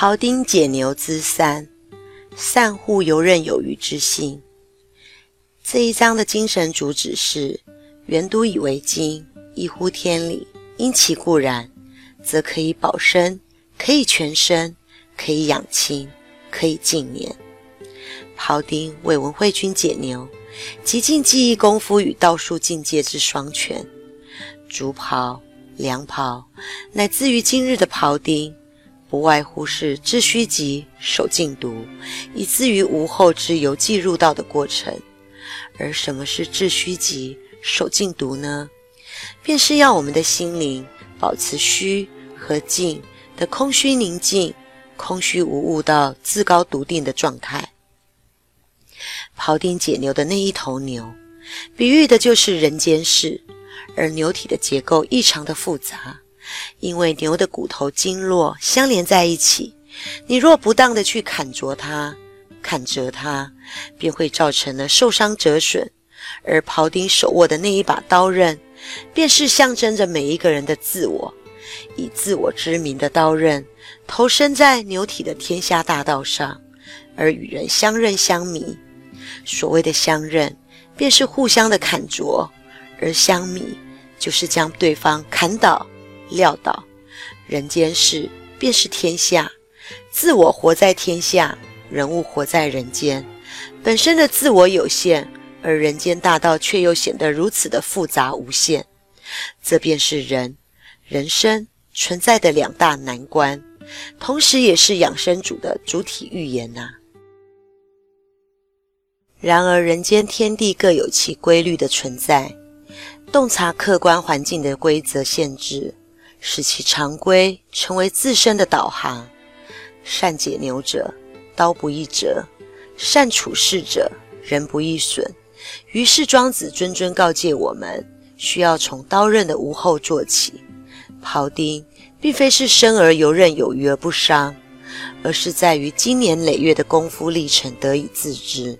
庖丁解牛之三，善护游刃有余之心。这一章的精神主旨是：原都以为经，一乎天理，因其固然，则可以保身，可以全身，可以养亲，可以尽年。庖丁为文惠君解牛，极尽技艺功夫与道术境界之双全。竹庖、凉庖，乃至于今日的庖丁。不外乎是致虚极，守静笃，以至于无后之由记入道的过程。而什么是致虚极、守静笃呢？便是要我们的心灵保持虚和静的空虚宁静、空虚无物到自高笃定的状态。庖丁解牛的那一头牛，比喻的就是人间事，而牛体的结构异常的复杂。因为牛的骨头经络相连在一起，你若不当的去砍啄它、砍折它，便会造成了受伤折损。而庖丁手握的那一把刀刃，便是象征着每一个人的自我，以自我之名的刀刃，投身在牛体的天下大道上，而与人相刃相迷。所谓的相刃，便是互相的砍啄；而相弥，就是将对方砍倒。撂倒，人间事便是天下，自我活在天下，人物活在人间。本身的自我有限，而人间大道却又显得如此的复杂无限。这便是人人生存在的两大难关，同时也是养生主的主体预言呐。然而，人间天地各有其规律的存在，洞察客观环境的规则限制。使其常规成为自身的导航。善解牛者，刀不易折；善处事者，人不易损。于是庄子谆谆告诫我们，需要从刀刃的无后做起。庖丁并非是生而游刃有余而不伤，而是在于经年累月的功夫历程得以自知。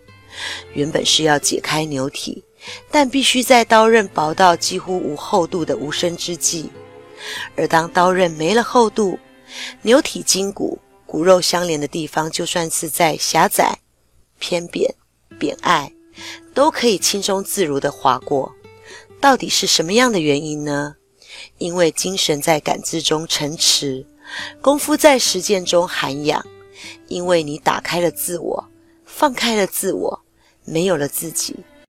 原本是要解开牛体，但必须在刀刃薄到几乎无厚度的无声之际。而当刀刃没了厚度，牛体筋骨骨肉相连的地方，就算是在狭窄、偏扁、扁隘，都可以轻松自如地划过。到底是什么样的原因呢？因为精神在感知中沉迟，功夫在实践中涵养。因为你打开了自我，放开了自我，没有了自己，